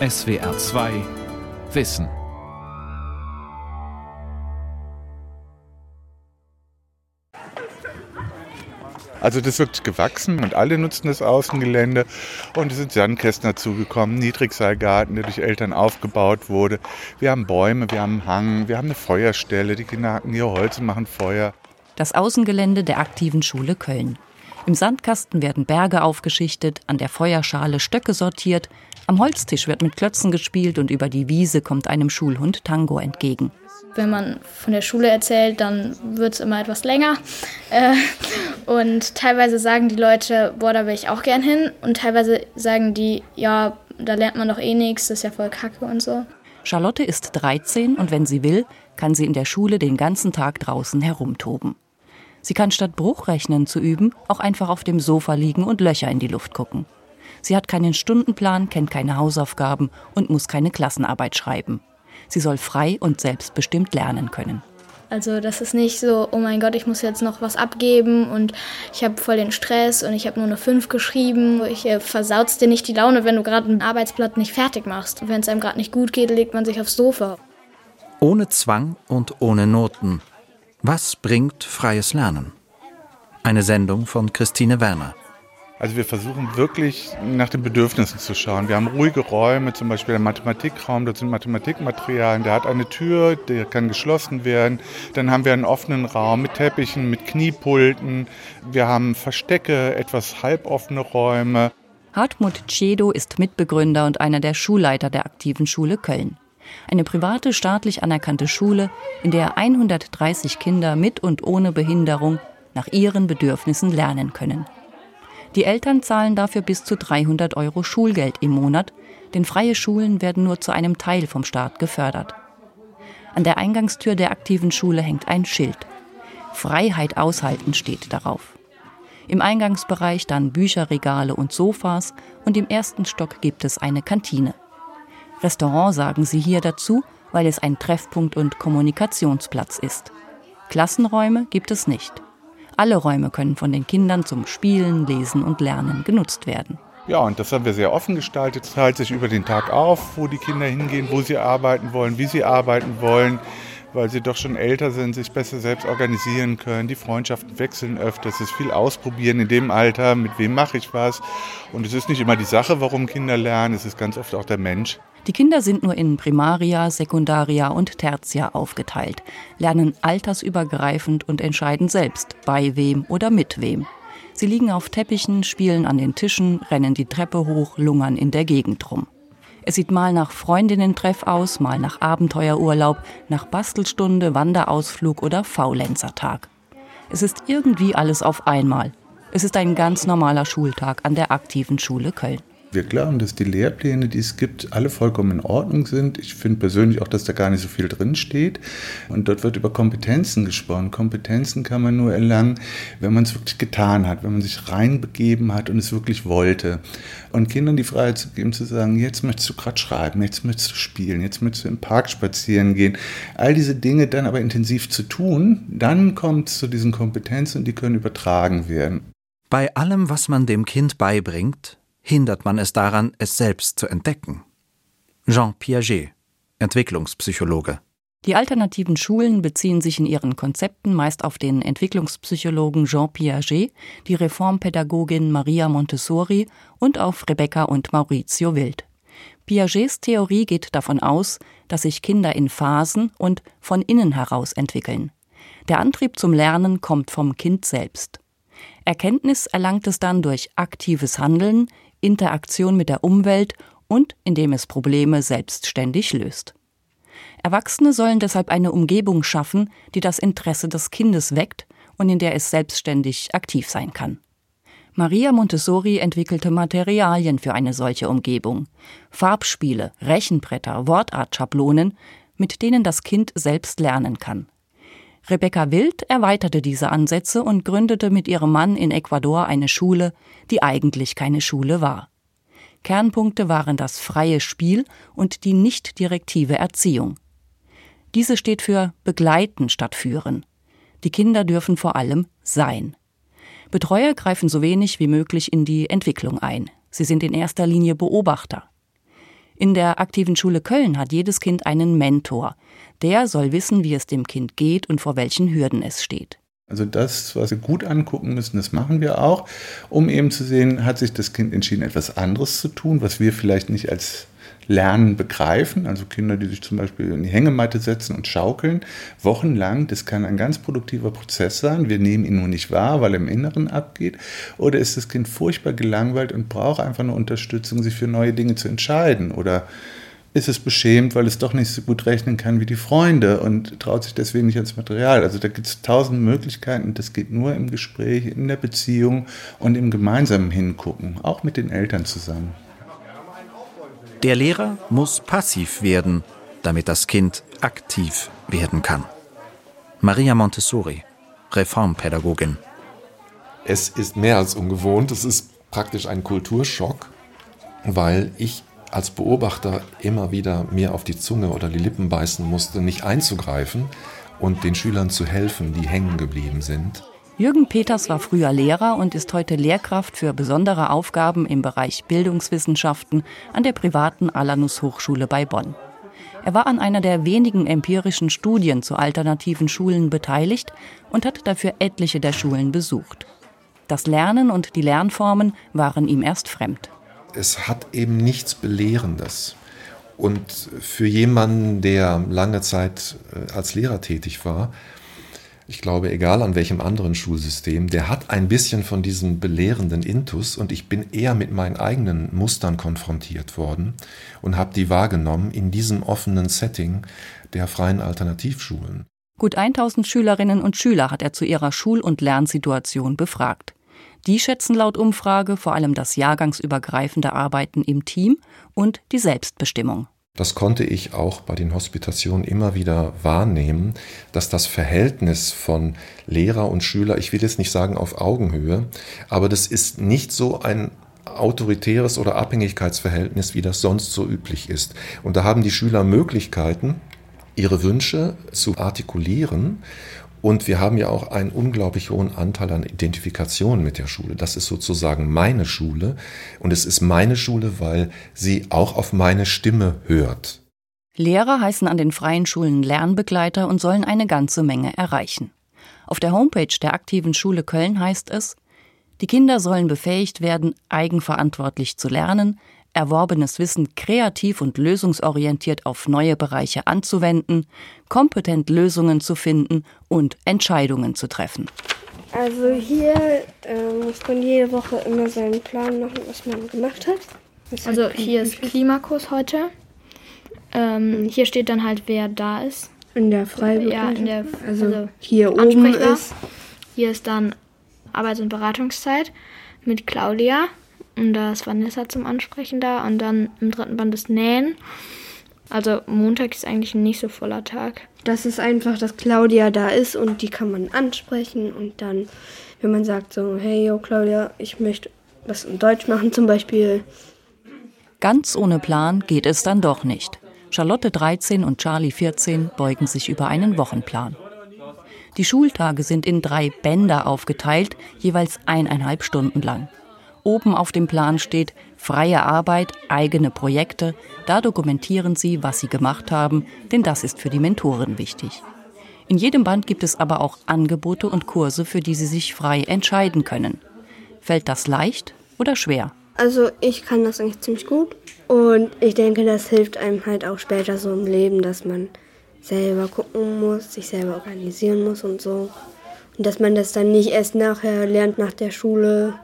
SWR 2 Wissen. Also das wird gewachsen und alle nutzen das Außengelände. Und es sind Sandkästen dazugekommen, Niedrigseilgarten, der durch Eltern aufgebaut wurde. Wir haben Bäume, wir haben einen Hang, wir haben eine Feuerstelle, die Kinder hacken hier Holz und machen Feuer. Das Außengelände der aktiven Schule Köln. Im Sandkasten werden Berge aufgeschichtet, an der Feuerschale Stöcke sortiert, am Holztisch wird mit Klötzen gespielt und über die Wiese kommt einem Schulhund Tango entgegen. Wenn man von der Schule erzählt, dann wird es immer etwas länger. Äh, und teilweise sagen die Leute, boah, da will ich auch gern hin. Und teilweise sagen die, ja, da lernt man doch eh nichts, das ist ja voll kacke und so. Charlotte ist 13 und wenn sie will, kann sie in der Schule den ganzen Tag draußen herumtoben. Sie kann statt Bruchrechnen zu üben auch einfach auf dem Sofa liegen und Löcher in die Luft gucken. Sie hat keinen Stundenplan, kennt keine Hausaufgaben und muss keine Klassenarbeit schreiben. Sie soll frei und selbstbestimmt lernen können. Also das ist nicht so, oh mein Gott, ich muss jetzt noch was abgeben und ich habe voll den Stress und ich habe nur eine 5 geschrieben. Ich äh, versaut's dir nicht die Laune, wenn du gerade ein Arbeitsblatt nicht fertig machst. Wenn es einem gerade nicht gut geht, legt man sich aufs Sofa. Ohne Zwang und ohne Noten. Was bringt freies Lernen? Eine Sendung von Christine Werner. Also wir versuchen wirklich nach den Bedürfnissen zu schauen. Wir haben ruhige Räume, zum Beispiel der Mathematikraum, dort sind Mathematikmaterialien, der hat eine Tür, der kann geschlossen werden. Dann haben wir einen offenen Raum mit Teppichen, mit Kniepulten. Wir haben Verstecke, etwas halboffene Räume. Hartmut Cedo ist Mitbegründer und einer der Schulleiter der aktiven Schule Köln. Eine private staatlich anerkannte Schule, in der 130 Kinder mit und ohne Behinderung nach ihren Bedürfnissen lernen können. Die Eltern zahlen dafür bis zu 300 Euro Schulgeld im Monat, denn freie Schulen werden nur zu einem Teil vom Staat gefördert. An der Eingangstür der aktiven Schule hängt ein Schild. Freiheit aushalten steht darauf. Im Eingangsbereich dann Bücherregale und Sofas und im ersten Stock gibt es eine Kantine. Restaurant sagen sie hier dazu, weil es ein Treffpunkt und Kommunikationsplatz ist. Klassenräume gibt es nicht. Alle Räume können von den Kindern zum Spielen, Lesen und Lernen genutzt werden. Ja, und das haben wir sehr offen gestaltet. Es teilt sich über den Tag auf, wo die Kinder hingehen, wo sie arbeiten wollen, wie sie arbeiten wollen, weil sie doch schon älter sind, sich besser selbst organisieren können. Die Freundschaften wechseln öfter. Es ist viel Ausprobieren in dem Alter, mit wem mache ich was. Und es ist nicht immer die Sache, warum Kinder lernen, es ist ganz oft auch der Mensch. Die Kinder sind nur in Primaria, Sekundaria und Tertia aufgeteilt, lernen altersübergreifend und entscheiden selbst, bei wem oder mit wem. Sie liegen auf Teppichen, spielen an den Tischen, rennen die Treppe hoch, lungern in der Gegend rum. Es sieht mal nach Freundinnentreff aus, mal nach Abenteuerurlaub, nach Bastelstunde, Wanderausflug oder Faulenzertag. Es ist irgendwie alles auf einmal. Es ist ein ganz normaler Schultag an der aktiven Schule Köln. Wir glauben, dass die Lehrpläne, die es gibt, alle vollkommen in Ordnung sind. Ich finde persönlich auch, dass da gar nicht so viel drin steht. Und dort wird über Kompetenzen gesprochen. Kompetenzen kann man nur erlangen, wenn man es wirklich getan hat, wenn man sich reinbegeben hat und es wirklich wollte. Und Kindern die Freiheit zu geben, zu sagen, jetzt möchtest du gerade schreiben, jetzt möchtest du spielen, jetzt möchtest du im Park spazieren gehen. All diese Dinge dann aber intensiv zu tun, dann kommt es zu diesen Kompetenzen und die können übertragen werden. Bei allem, was man dem Kind beibringt, hindert man es daran, es selbst zu entdecken. Jean Piaget, Entwicklungspsychologe. Die alternativen Schulen beziehen sich in ihren Konzepten meist auf den Entwicklungspsychologen Jean Piaget, die Reformpädagogin Maria Montessori und auf Rebecca und Maurizio Wild. Piagets Theorie geht davon aus, dass sich Kinder in Phasen und von innen heraus entwickeln. Der Antrieb zum Lernen kommt vom Kind selbst. Erkenntnis erlangt es dann durch aktives Handeln, Interaktion mit der Umwelt und indem es Probleme selbstständig löst. Erwachsene sollen deshalb eine Umgebung schaffen, die das Interesse des Kindes weckt und in der es selbstständig aktiv sein kann. Maria Montessori entwickelte Materialien für eine solche Umgebung. Farbspiele, Rechenbretter, Wortartschablonen, mit denen das Kind selbst lernen kann. Rebecca Wild erweiterte diese Ansätze und gründete mit ihrem Mann in Ecuador eine Schule, die eigentlich keine Schule war. Kernpunkte waren das freie Spiel und die nicht direktive Erziehung. Diese steht für begleiten statt führen. Die Kinder dürfen vor allem sein. Betreuer greifen so wenig wie möglich in die Entwicklung ein. Sie sind in erster Linie Beobachter. In der aktiven Schule Köln hat jedes Kind einen Mentor. Der soll wissen, wie es dem Kind geht und vor welchen Hürden es steht. Also das, was wir gut angucken müssen, das machen wir auch, um eben zu sehen, hat sich das Kind entschieden, etwas anderes zu tun, was wir vielleicht nicht als Lernen begreifen. Also Kinder, die sich zum Beispiel in die Hängematte setzen und schaukeln, wochenlang, das kann ein ganz produktiver Prozess sein. Wir nehmen ihn nur nicht wahr, weil er im Inneren abgeht. Oder ist das Kind furchtbar gelangweilt und braucht einfach eine Unterstützung, sich für neue Dinge zu entscheiden? Oder ist es beschämt, weil es doch nicht so gut rechnen kann wie die Freunde und traut sich deswegen nicht ans Material. Also da gibt es tausend Möglichkeiten das geht nur im Gespräch, in der Beziehung und im gemeinsamen Hingucken, auch mit den Eltern zusammen. Der Lehrer muss passiv werden, damit das Kind aktiv werden kann. Maria Montessori, Reformpädagogin. Es ist mehr als ungewohnt, es ist praktisch ein Kulturschock, weil ich als Beobachter immer wieder mir auf die Zunge oder die Lippen beißen musste, nicht einzugreifen und den Schülern zu helfen, die hängen geblieben sind. Jürgen Peters war früher Lehrer und ist heute Lehrkraft für besondere Aufgaben im Bereich Bildungswissenschaften an der privaten Alanus Hochschule bei Bonn. Er war an einer der wenigen empirischen Studien zu alternativen Schulen beteiligt und hat dafür etliche der Schulen besucht. Das Lernen und die Lernformen waren ihm erst fremd. Es hat eben nichts Belehrendes. Und für jemanden, der lange Zeit äh, als Lehrer tätig war, ich glaube, egal an welchem anderen Schulsystem, der hat ein bisschen von diesem belehrenden Intus und ich bin eher mit meinen eigenen Mustern konfrontiert worden und habe die wahrgenommen in diesem offenen Setting der freien Alternativschulen. Gut 1000 Schülerinnen und Schüler hat er zu ihrer Schul- und Lernsituation befragt. Die schätzen laut Umfrage vor allem das jahrgangsübergreifende Arbeiten im Team und die Selbstbestimmung. Das konnte ich auch bei den Hospitationen immer wieder wahrnehmen, dass das Verhältnis von Lehrer und Schüler, ich will jetzt nicht sagen auf Augenhöhe, aber das ist nicht so ein autoritäres oder Abhängigkeitsverhältnis, wie das sonst so üblich ist. Und da haben die Schüler Möglichkeiten, ihre Wünsche zu artikulieren und wir haben ja auch einen unglaublich hohen Anteil an Identifikation mit der Schule. Das ist sozusagen meine Schule. Und es ist meine Schule, weil sie auch auf meine Stimme hört. Lehrer heißen an den freien Schulen Lernbegleiter und sollen eine ganze Menge erreichen. Auf der Homepage der aktiven Schule Köln heißt es, die Kinder sollen befähigt werden, eigenverantwortlich zu lernen, erworbenes Wissen kreativ und lösungsorientiert auf neue Bereiche anzuwenden, kompetent Lösungen zu finden und Entscheidungen zu treffen. Also hier äh, muss man jede Woche immer seinen Plan machen, was man gemacht hat. Also hier ist Klimakurs heute. Ähm, hier steht dann halt, wer da ist. In der Freiburg. Ja, in der, also, also hier oben ist. Hier ist dann Arbeits- und Beratungszeit mit Claudia. Und da ist Vanessa zum Ansprechen da. Und dann im dritten Band das Nähen. Also Montag ist eigentlich ein nicht so voller Tag. Das ist einfach, dass Claudia da ist und die kann man ansprechen. Und dann, wenn man sagt so, hey, yo Claudia, ich möchte was in Deutsch machen zum Beispiel. Ganz ohne Plan geht es dann doch nicht. Charlotte 13 und Charlie 14 beugen sich über einen Wochenplan. Die Schultage sind in drei Bänder aufgeteilt, jeweils eineinhalb Stunden lang. Oben auf dem Plan steht freie Arbeit, eigene Projekte. Da dokumentieren sie, was sie gemacht haben, denn das ist für die Mentoren wichtig. In jedem Band gibt es aber auch Angebote und Kurse, für die sie sich frei entscheiden können. Fällt das leicht oder schwer? Also ich kann das eigentlich ziemlich gut und ich denke, das hilft einem halt auch später so im Leben, dass man selber gucken muss, sich selber organisieren muss und so. Und dass man das dann nicht erst nachher lernt nach der Schule,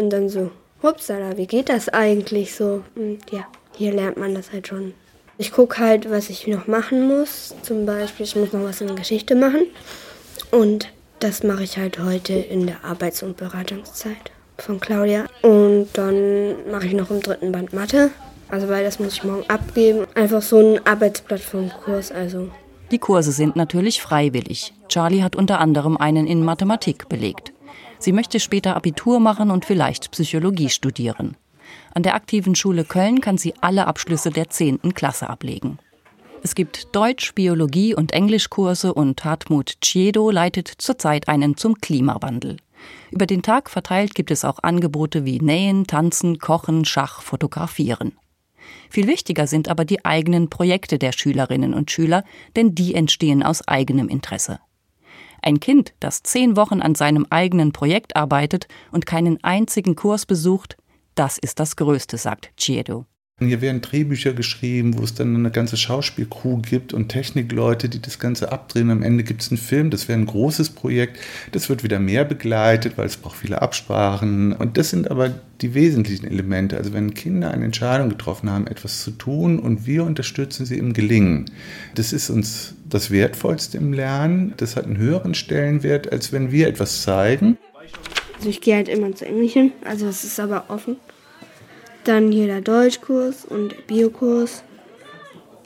und dann so, hupsala, wie geht das eigentlich so? Und ja, hier lernt man das halt schon. Ich gucke halt, was ich noch machen muss. Zum Beispiel, ich muss noch was in Geschichte machen. Und das mache ich halt heute in der Arbeits- und Beratungszeit von Claudia. Und dann mache ich noch im dritten Band Mathe. Also weil das muss ich morgen abgeben. Einfach so ein Arbeitsblatt vom Kurs. Also. Die Kurse sind natürlich freiwillig. Charlie hat unter anderem einen in Mathematik belegt. Sie möchte später Abitur machen und vielleicht Psychologie studieren. An der aktiven Schule Köln kann sie alle Abschlüsse der 10. Klasse ablegen. Es gibt Deutsch, Biologie und Englischkurse und Hartmut Chiedo leitet zurzeit einen zum Klimawandel. Über den Tag verteilt gibt es auch Angebote wie Nähen, Tanzen, Kochen, Schach, Fotografieren. Viel wichtiger sind aber die eigenen Projekte der Schülerinnen und Schüler, denn die entstehen aus eigenem Interesse. Ein Kind, das zehn Wochen an seinem eigenen Projekt arbeitet und keinen einzigen Kurs besucht, das ist das Größte, sagt Chiedo. Hier werden Drehbücher geschrieben, wo es dann eine ganze Schauspielcrew gibt und Technikleute, die das Ganze abdrehen. Am Ende gibt es einen Film, das wäre ein großes Projekt. Das wird wieder mehr begleitet, weil es braucht viele Absprachen. Und das sind aber die wesentlichen Elemente. Also wenn Kinder eine Entscheidung getroffen haben, etwas zu tun und wir unterstützen sie im Gelingen. Das ist uns das Wertvollste im Lernen. Das hat einen höheren Stellenwert, als wenn wir etwas zeigen. Also ich gehe halt immer zu Englisch hin, also es ist aber offen. Dann hier der Deutschkurs und Biokurs.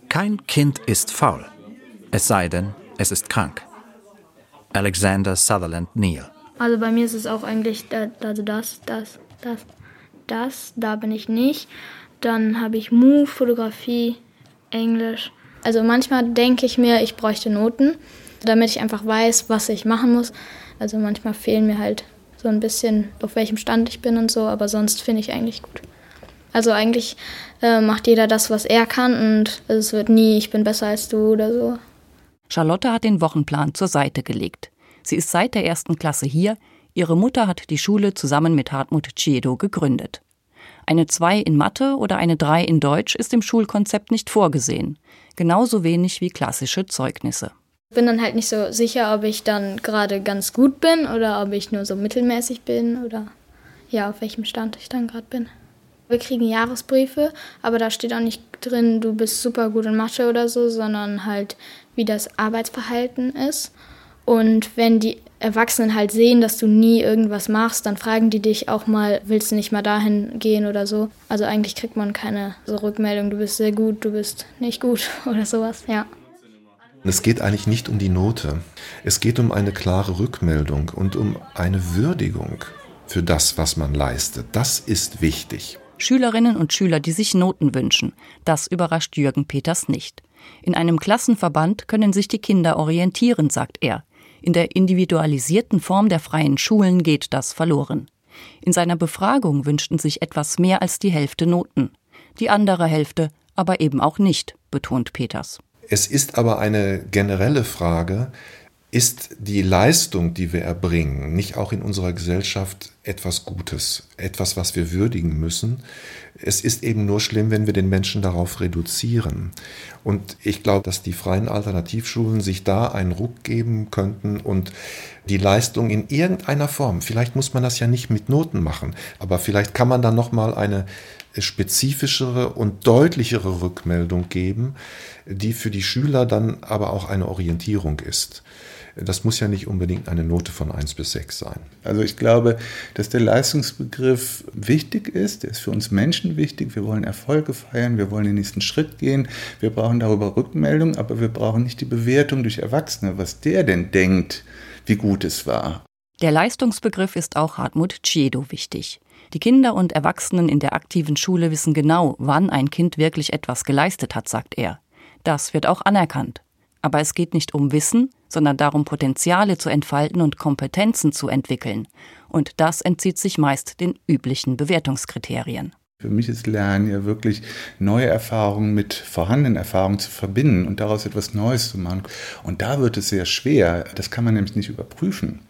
Kein Kind ist faul, es sei denn, es ist krank. Alexander Sutherland Neal. Also bei mir ist es auch eigentlich also das, das, das, das, da bin ich nicht. Dann habe ich Mu, Fotografie, Englisch. Also manchmal denke ich mir, ich bräuchte Noten, damit ich einfach weiß, was ich machen muss. Also manchmal fehlen mir halt so ein bisschen, auf welchem Stand ich bin und so, aber sonst finde ich eigentlich gut. Also eigentlich äh, macht jeder das, was er kann und es wird nie, ich bin besser als du oder so. Charlotte hat den Wochenplan zur Seite gelegt. Sie ist seit der ersten Klasse hier. Ihre Mutter hat die Schule zusammen mit Hartmut Chiedo gegründet. Eine 2 in Mathe oder eine 3 in Deutsch ist im Schulkonzept nicht vorgesehen. Genauso wenig wie klassische Zeugnisse. Ich bin dann halt nicht so sicher, ob ich dann gerade ganz gut bin oder ob ich nur so mittelmäßig bin oder ja, auf welchem Stand ich dann gerade bin. Wir kriegen Jahresbriefe, aber da steht auch nicht drin, du bist super gut in Mathe oder so, sondern halt, wie das Arbeitsverhalten ist. Und wenn die Erwachsenen halt sehen, dass du nie irgendwas machst, dann fragen die dich auch mal, willst du nicht mal dahin gehen oder so. Also eigentlich kriegt man keine so Rückmeldung, du bist sehr gut, du bist nicht gut oder sowas, ja. Es geht eigentlich nicht um die Note. Es geht um eine klare Rückmeldung und um eine Würdigung für das, was man leistet. Das ist wichtig. Schülerinnen und Schüler, die sich Noten wünschen. Das überrascht Jürgen Peters nicht. In einem Klassenverband können sich die Kinder orientieren, sagt er. In der individualisierten Form der freien Schulen geht das verloren. In seiner Befragung wünschten sich etwas mehr als die Hälfte Noten. Die andere Hälfte aber eben auch nicht, betont Peters. Es ist aber eine generelle Frage, ist die Leistung, die wir erbringen, nicht auch in unserer Gesellschaft etwas Gutes, etwas, was wir würdigen müssen. Es ist eben nur schlimm, wenn wir den Menschen darauf reduzieren. Und ich glaube, dass die freien Alternativschulen sich da einen Ruck geben könnten und die Leistung in irgendeiner Form, vielleicht muss man das ja nicht mit Noten machen, aber vielleicht kann man dann noch mal eine spezifischere und deutlichere Rückmeldung geben, die für die Schüler dann aber auch eine Orientierung ist. Das muss ja nicht unbedingt eine Note von 1 bis 6 sein. Also ich glaube, dass der Leistungsbegriff wichtig ist. Der ist für uns Menschen wichtig. Wir wollen Erfolge feiern, wir wollen den nächsten Schritt gehen. Wir brauchen darüber Rückmeldung, aber wir brauchen nicht die Bewertung durch Erwachsene, was der denn denkt, wie gut es war. Der Leistungsbegriff ist auch Hartmut Chiedo wichtig. Die Kinder und Erwachsenen in der aktiven Schule wissen genau, wann ein Kind wirklich etwas geleistet hat, sagt er. Das wird auch anerkannt. Aber es geht nicht um Wissen, sondern darum, Potenziale zu entfalten und Kompetenzen zu entwickeln. Und das entzieht sich meist den üblichen Bewertungskriterien. Für mich ist Lernen ja wirklich neue Erfahrungen mit vorhandenen Erfahrungen zu verbinden und daraus etwas Neues zu machen. Und da wird es sehr schwer. Das kann man nämlich nicht überprüfen.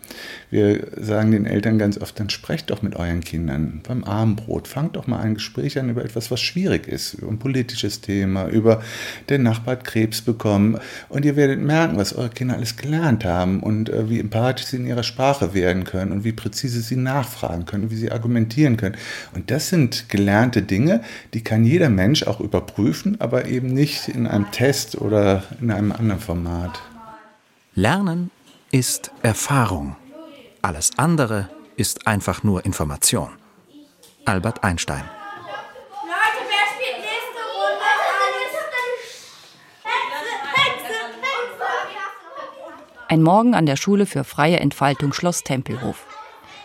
Wir sagen den Eltern ganz oft, dann sprecht doch mit euren Kindern beim Abendbrot. Fangt doch mal ein Gespräch an über etwas, was schwierig ist, über ein politisches Thema, über den Nachbar hat Krebs bekommen. Und ihr werdet merken, was eure Kinder alles gelernt haben und äh, wie empathisch sie in ihrer Sprache werden können und wie präzise sie nachfragen können, wie sie argumentieren können. Und das sind gelernte Dinge, die kann jeder Mensch auch überprüfen, aber eben nicht in einem Test oder in einem anderen Format. Lernen ist Erfahrung. Alles andere ist einfach nur Information. Albert Einstein. Leute, wer spielt nächste Runde? Ein Morgen an der Schule für freie Entfaltung Schloss Tempelhof.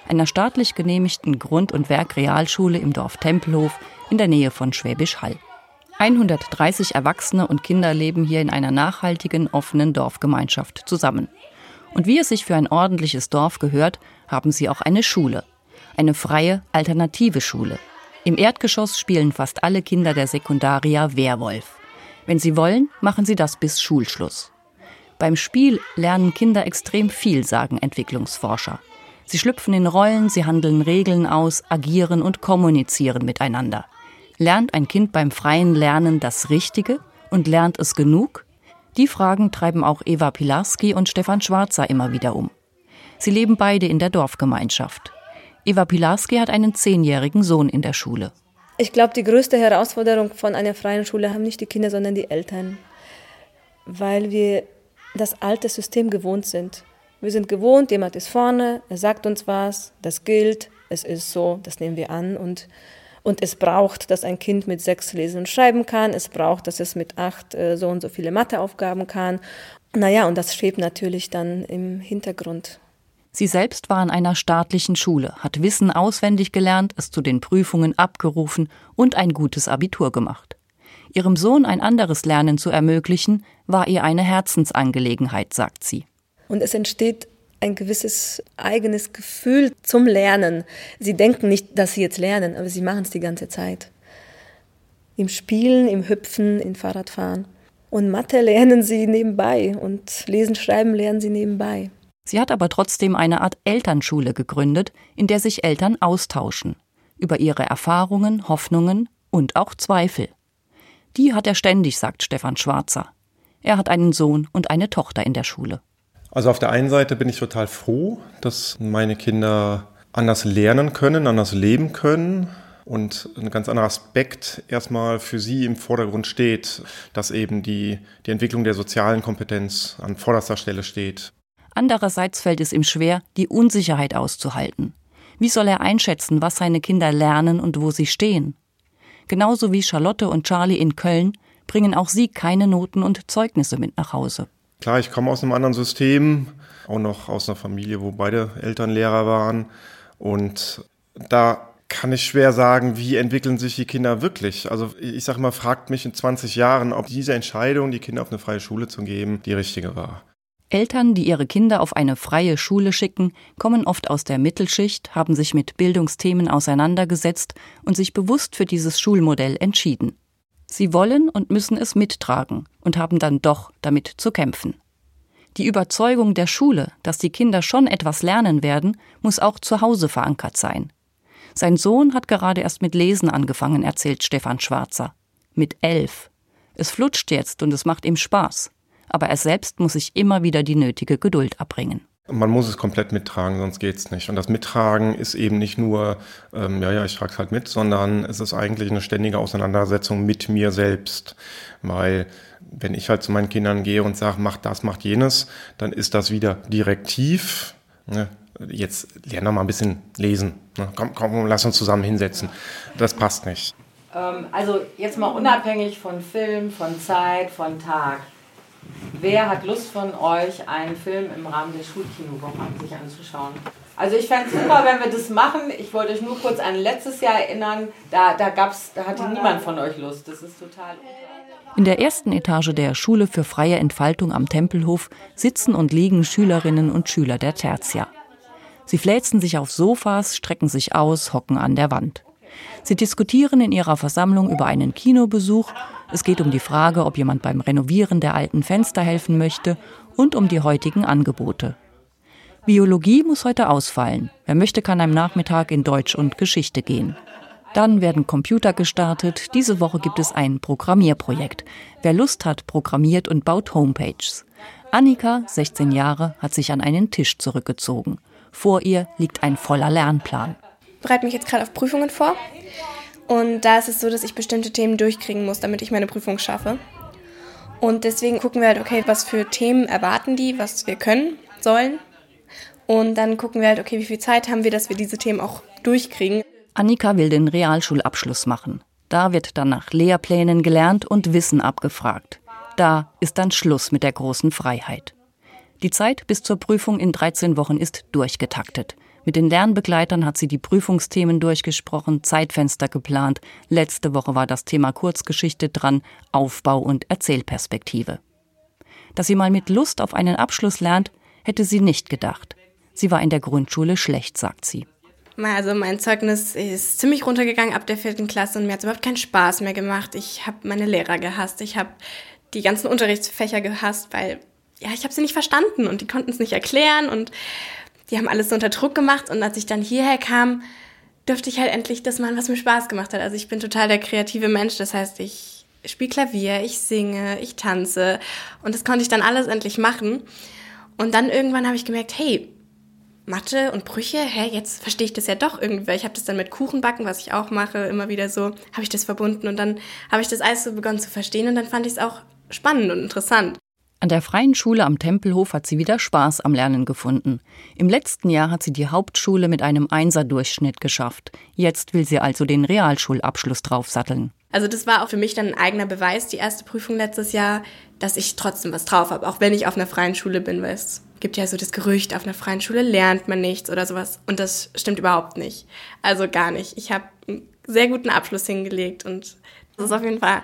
Einer staatlich genehmigten Grund- und Werkrealschule im Dorf Tempelhof in der Nähe von Schwäbisch Hall. 130 Erwachsene und Kinder leben hier in einer nachhaltigen, offenen Dorfgemeinschaft zusammen. Und wie es sich für ein ordentliches Dorf gehört, haben sie auch eine Schule. Eine freie, alternative Schule. Im Erdgeschoss spielen fast alle Kinder der Sekundaria Werwolf. Wenn sie wollen, machen sie das bis Schulschluss. Beim Spiel lernen Kinder extrem viel, sagen Entwicklungsforscher. Sie schlüpfen in Rollen, sie handeln Regeln aus, agieren und kommunizieren miteinander. Lernt ein Kind beim freien Lernen das Richtige und lernt es genug? Die Fragen treiben auch Eva Pilarski und Stefan Schwarzer immer wieder um. Sie leben beide in der Dorfgemeinschaft. Eva Pilarski hat einen zehnjährigen Sohn in der Schule. Ich glaube, die größte Herausforderung von einer freien Schule haben nicht die Kinder, sondern die Eltern. Weil wir das alte System gewohnt sind. Wir sind gewohnt, jemand ist vorne, er sagt uns was, das gilt, es ist so, das nehmen wir an und und es braucht, dass ein Kind mit sechs lesen und schreiben kann. Es braucht, dass es mit acht äh, so und so viele Matheaufgaben kann. Naja, und das schwebt natürlich dann im Hintergrund. Sie selbst war an einer staatlichen Schule, hat Wissen auswendig gelernt, es zu den Prüfungen abgerufen und ein gutes Abitur gemacht. Ihrem Sohn ein anderes Lernen zu ermöglichen, war ihr eine Herzensangelegenheit, sagt sie. Und es entsteht ein gewisses eigenes Gefühl zum Lernen. Sie denken nicht, dass sie jetzt lernen, aber sie machen es die ganze Zeit. Im Spielen, im Hüpfen, im Fahrradfahren. Und Mathe lernen sie nebenbei und Lesen, Schreiben lernen sie nebenbei. Sie hat aber trotzdem eine Art Elternschule gegründet, in der sich Eltern austauschen über ihre Erfahrungen, Hoffnungen und auch Zweifel. Die hat er ständig, sagt Stefan Schwarzer. Er hat einen Sohn und eine Tochter in der Schule. Also auf der einen Seite bin ich total froh, dass meine Kinder anders lernen können, anders leben können und ein ganz anderer Aspekt erstmal für sie im Vordergrund steht, dass eben die, die Entwicklung der sozialen Kompetenz an vorderster Stelle steht. Andererseits fällt es ihm schwer, die Unsicherheit auszuhalten. Wie soll er einschätzen, was seine Kinder lernen und wo sie stehen? Genauso wie Charlotte und Charlie in Köln bringen auch sie keine Noten und Zeugnisse mit nach Hause. Klar, ich komme aus einem anderen System, auch noch aus einer Familie, wo beide Eltern Lehrer waren. Und da kann ich schwer sagen, wie entwickeln sich die Kinder wirklich. Also ich sage mal, fragt mich in 20 Jahren, ob diese Entscheidung, die Kinder auf eine freie Schule zu geben, die richtige war. Eltern, die ihre Kinder auf eine freie Schule schicken, kommen oft aus der Mittelschicht, haben sich mit Bildungsthemen auseinandergesetzt und sich bewusst für dieses Schulmodell entschieden. Sie wollen und müssen es mittragen und haben dann doch damit zu kämpfen. Die Überzeugung der Schule, dass die Kinder schon etwas lernen werden, muss auch zu Hause verankert sein. Sein Sohn hat gerade erst mit Lesen angefangen, erzählt Stefan Schwarzer. Mit elf. Es flutscht jetzt und es macht ihm Spaß. Aber er selbst muss sich immer wieder die nötige Geduld abbringen. Man muss es komplett mittragen, sonst geht's nicht. Und das Mittragen ist eben nicht nur, ähm, ja, ja, ich trage es halt mit, sondern es ist eigentlich eine ständige Auseinandersetzung mit mir selbst. Weil wenn ich halt zu meinen Kindern gehe und sage, mach das, mach jenes, dann ist das wieder direktiv. Ne? Jetzt lern doch mal ein bisschen lesen. Ne? Komm, komm, lass uns zusammen hinsetzen. Das passt nicht. Ähm, also jetzt mal unabhängig von Film, von Zeit, von Tag. Wer hat Lust von euch, einen Film im Rahmen der Schulkinowoche sich anzuschauen? Also ich fände es super, wenn wir das machen. Ich wollte euch nur kurz an letztes Jahr erinnern. Da, da, gab's, da hatte niemand von euch Lust. Das ist total in der ersten Etage der Schule für freie Entfaltung am Tempelhof sitzen und liegen Schülerinnen und Schüler der Tertia. Sie fläzen sich auf Sofas, strecken sich aus, hocken an der Wand. Sie diskutieren in ihrer Versammlung über einen Kinobesuch es geht um die Frage, ob jemand beim Renovieren der alten Fenster helfen möchte und um die heutigen Angebote. Biologie muss heute ausfallen. Wer möchte, kann am Nachmittag in Deutsch und Geschichte gehen. Dann werden Computer gestartet. Diese Woche gibt es ein Programmierprojekt. Wer Lust hat, programmiert und baut Homepages. Annika, 16 Jahre, hat sich an einen Tisch zurückgezogen. Vor ihr liegt ein voller Lernplan. Bereite mich jetzt gerade auf Prüfungen vor und da ist es so, dass ich bestimmte Themen durchkriegen muss, damit ich meine Prüfung schaffe. Und deswegen gucken wir halt, okay, was für Themen erwarten die, was wir können, sollen. Und dann gucken wir halt, okay, wie viel Zeit haben wir, dass wir diese Themen auch durchkriegen. Annika will den Realschulabschluss machen. Da wird dann nach Lehrplänen gelernt und Wissen abgefragt. Da ist dann Schluss mit der großen Freiheit. Die Zeit bis zur Prüfung in 13 Wochen ist durchgetaktet. Mit den Lernbegleitern hat sie die Prüfungsthemen durchgesprochen, Zeitfenster geplant. Letzte Woche war das Thema Kurzgeschichte dran, Aufbau und Erzählperspektive. Dass sie mal mit Lust auf einen Abschluss lernt, hätte sie nicht gedacht. Sie war in der Grundschule schlecht, sagt sie. Also mein Zeugnis ist ziemlich runtergegangen ab der vierten Klasse und mir hat es überhaupt keinen Spaß mehr gemacht. Ich habe meine Lehrer gehasst. Ich habe die ganzen Unterrichtsfächer gehasst, weil ja, ich habe sie nicht verstanden und die konnten es nicht erklären und die haben alles so unter Druck gemacht und als ich dann hierher kam, durfte ich halt endlich das machen, was mir Spaß gemacht hat. Also ich bin total der kreative Mensch, das heißt, ich spiele Klavier, ich singe, ich tanze und das konnte ich dann alles endlich machen. Und dann irgendwann habe ich gemerkt, hey, Mathe und Brüche, hä, jetzt verstehe ich das ja doch irgendwie. Ich habe das dann mit Kuchenbacken, was ich auch mache, immer wieder so, habe ich das verbunden und dann habe ich das alles so begonnen zu verstehen und dann fand ich es auch spannend und interessant. An der Freien Schule am Tempelhof hat sie wieder Spaß am Lernen gefunden. Im letzten Jahr hat sie die Hauptschule mit einem Einser-Durchschnitt geschafft. Jetzt will sie also den Realschulabschluss draufsatteln. Also das war auch für mich dann ein eigener Beweis, die erste Prüfung letztes Jahr, dass ich trotzdem was drauf habe, auch wenn ich auf einer freien Schule bin, weil es gibt ja so das Gerücht, auf einer freien Schule lernt man nichts oder sowas. Und das stimmt überhaupt nicht. Also gar nicht. Ich habe einen sehr guten Abschluss hingelegt und das ist auf jeden Fall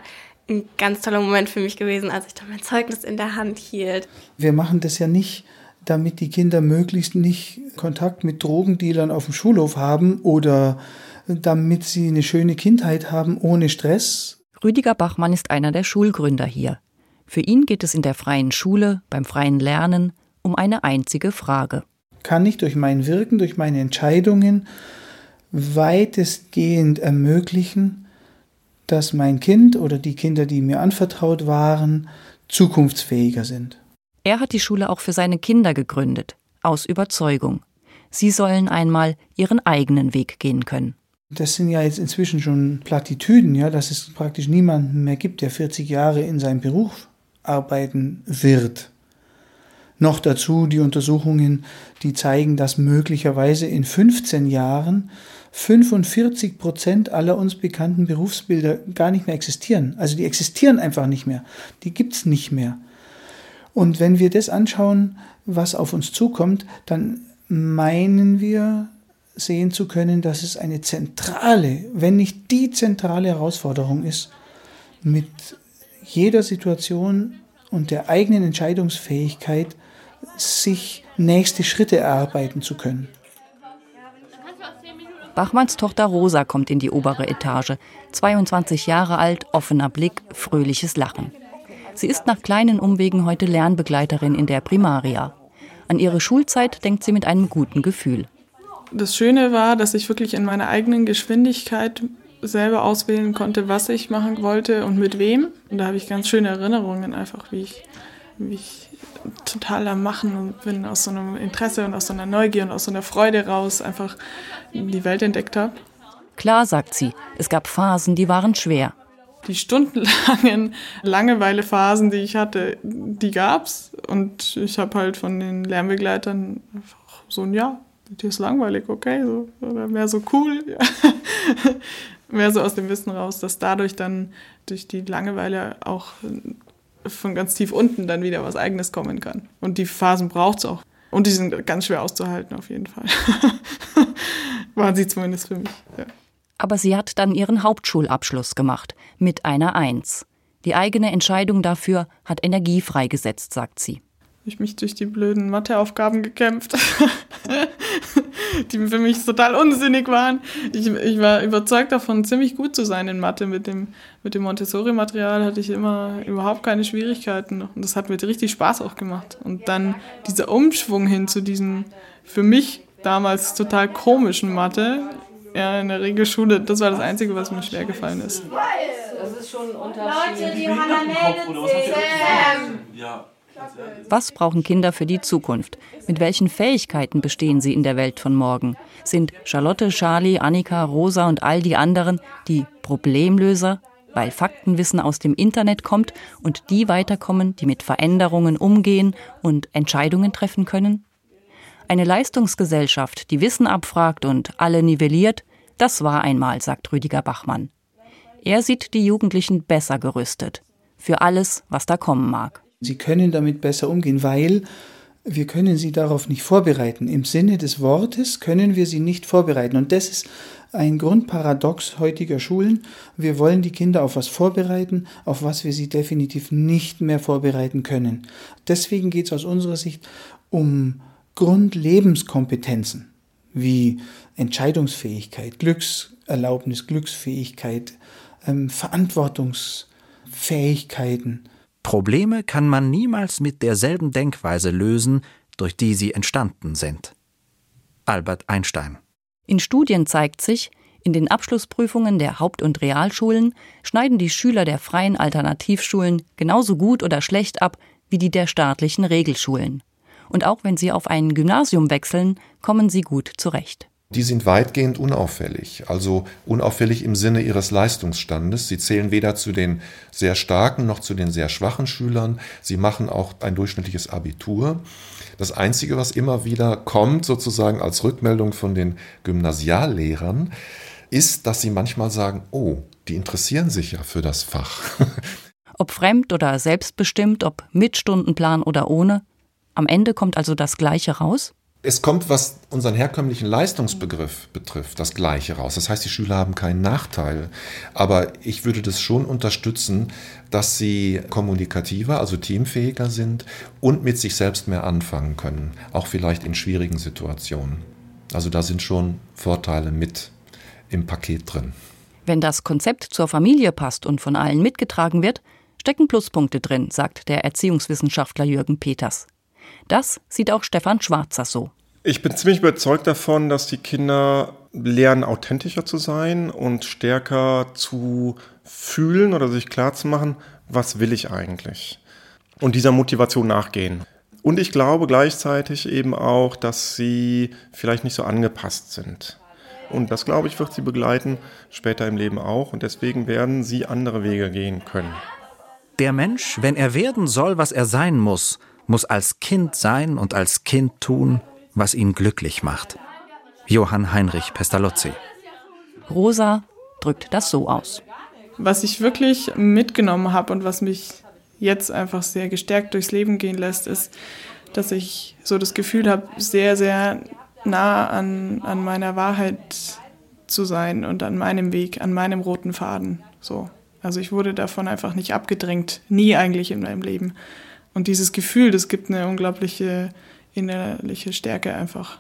ein ganz toller Moment für mich gewesen, als ich dann mein Zeugnis in der Hand hielt. Wir machen das ja nicht, damit die Kinder möglichst nicht Kontakt mit Drogendealern auf dem Schulhof haben oder damit sie eine schöne Kindheit haben ohne Stress. Rüdiger Bachmann ist einer der Schulgründer hier. Für ihn geht es in der freien Schule, beim freien Lernen, um eine einzige Frage. Kann ich durch mein Wirken, durch meine Entscheidungen weitestgehend ermöglichen, dass mein Kind oder die Kinder, die mir anvertraut waren, zukunftsfähiger sind. Er hat die Schule auch für seine Kinder gegründet, aus Überzeugung. Sie sollen einmal ihren eigenen Weg gehen können. Das sind ja jetzt inzwischen schon Plattitüden, ja, dass es praktisch niemanden mehr gibt, der 40 Jahre in seinem Beruf arbeiten wird. Noch dazu die Untersuchungen, die zeigen, dass möglicherweise in 15 Jahren 45 Prozent aller uns bekannten Berufsbilder gar nicht mehr existieren. Also die existieren einfach nicht mehr. Die gibt es nicht mehr. Und wenn wir das anschauen, was auf uns zukommt, dann meinen wir sehen zu können, dass es eine zentrale, wenn nicht die zentrale Herausforderung ist, mit jeder Situation und der eigenen Entscheidungsfähigkeit sich nächste Schritte erarbeiten zu können. Bachmanns Tochter Rosa kommt in die obere Etage. 22 Jahre alt, offener Blick, fröhliches Lachen. Sie ist nach kleinen Umwegen heute Lernbegleiterin in der Primaria. An ihre Schulzeit denkt sie mit einem guten Gefühl. Das Schöne war, dass ich wirklich in meiner eigenen Geschwindigkeit selber auswählen konnte, was ich machen wollte und mit wem. Und da habe ich ganz schöne Erinnerungen einfach, wie ich, wie ich total am Machen und bin aus so einem Interesse und aus so einer Neugier und aus so einer Freude raus einfach die Welt entdeckt habe. Klar, sagt sie, es gab Phasen, die waren schwer. Die stundenlangen Langeweilephasen, die ich hatte, die gab's. Und ich habe halt von den Lernbegleitern einfach so ein Ja, dir ist langweilig, okay, so, oder mehr so cool. Ja. mehr so aus dem Wissen raus, dass dadurch dann durch die Langeweile auch von ganz tief unten dann wieder was Eigenes kommen kann. Und die Phasen braucht es auch. Und die sind ganz schwer auszuhalten, auf jeden Fall. Waren sie zumindest für mich. Ja. Aber sie hat dann ihren Hauptschulabschluss gemacht, mit einer Eins. Die eigene Entscheidung dafür hat Energie freigesetzt, sagt sie ich mich durch die blöden Matheaufgaben gekämpft, die für mich total unsinnig waren. Ich, ich, war überzeugt davon, ziemlich gut zu sein in Mathe. Mit dem, mit dem Montessori-Material hatte ich immer überhaupt keine Schwierigkeiten. Und das hat mir richtig Spaß auch gemacht. Und dann dieser Umschwung hin zu diesem für mich damals total komischen Mathe, ja, in der Regelschule, das war das Einzige, was mir schwer gefallen ist. Das ist schon ein Unterschied. Leute, die Hanna meldet sich. Ja. Was brauchen Kinder für die Zukunft? Mit welchen Fähigkeiten bestehen sie in der Welt von morgen? Sind Charlotte, Charlie, Annika, Rosa und all die anderen die Problemlöser, weil Faktenwissen aus dem Internet kommt und die weiterkommen, die mit Veränderungen umgehen und Entscheidungen treffen können? Eine Leistungsgesellschaft, die Wissen abfragt und alle nivelliert, das war einmal, sagt Rüdiger Bachmann. Er sieht die Jugendlichen besser gerüstet für alles, was da kommen mag. Sie können damit besser umgehen, weil wir können sie darauf nicht vorbereiten. Im Sinne des Wortes können wir sie nicht vorbereiten. Und das ist ein Grundparadox heutiger Schulen. Wir wollen die Kinder auf was vorbereiten, auf was wir sie definitiv nicht mehr vorbereiten können. Deswegen geht es aus unserer Sicht um Grundlebenskompetenzen. wie Entscheidungsfähigkeit, Glückserlaubnis, Glücksfähigkeit, ähm, Verantwortungsfähigkeiten. Probleme kann man niemals mit derselben Denkweise lösen, durch die sie entstanden sind. Albert Einstein. In Studien zeigt sich, in den Abschlussprüfungen der Haupt- und Realschulen schneiden die Schüler der freien Alternativschulen genauso gut oder schlecht ab wie die der staatlichen Regelschulen. Und auch wenn sie auf ein Gymnasium wechseln, kommen sie gut zurecht. Die sind weitgehend unauffällig, also unauffällig im Sinne ihres Leistungsstandes. Sie zählen weder zu den sehr starken noch zu den sehr schwachen Schülern. Sie machen auch ein durchschnittliches Abitur. Das Einzige, was immer wieder kommt, sozusagen als Rückmeldung von den Gymnasiallehrern, ist, dass sie manchmal sagen, oh, die interessieren sich ja für das Fach. ob fremd oder selbstbestimmt, ob mit Stundenplan oder ohne, am Ende kommt also das Gleiche raus? Es kommt, was unseren herkömmlichen Leistungsbegriff betrifft, das Gleiche raus. Das heißt, die Schüler haben keinen Nachteil. Aber ich würde das schon unterstützen, dass sie kommunikativer, also teamfähiger sind und mit sich selbst mehr anfangen können. Auch vielleicht in schwierigen Situationen. Also da sind schon Vorteile mit im Paket drin. Wenn das Konzept zur Familie passt und von allen mitgetragen wird, stecken Pluspunkte drin, sagt der Erziehungswissenschaftler Jürgen Peters. Das sieht auch Stefan Schwarzer so. Ich bin ziemlich überzeugt davon, dass die Kinder lernen, authentischer zu sein und stärker zu fühlen oder sich klarzumachen, was will ich eigentlich? Und dieser Motivation nachgehen. Und ich glaube gleichzeitig eben auch, dass sie vielleicht nicht so angepasst sind. Und das, glaube ich, wird sie begleiten, später im Leben auch. Und deswegen werden sie andere Wege gehen können. Der Mensch, wenn er werden soll, was er sein muss, muss als Kind sein und als Kind tun, was ihn glücklich macht. Johann Heinrich Pestalozzi. Rosa drückt das so aus. Was ich wirklich mitgenommen habe und was mich jetzt einfach sehr gestärkt durchs Leben gehen lässt, ist, dass ich so das Gefühl habe, sehr, sehr nah an, an meiner Wahrheit zu sein und an meinem Weg, an meinem roten Faden. So. Also ich wurde davon einfach nicht abgedrängt, nie eigentlich in meinem Leben. Und dieses Gefühl, das gibt eine unglaubliche innerliche Stärke einfach.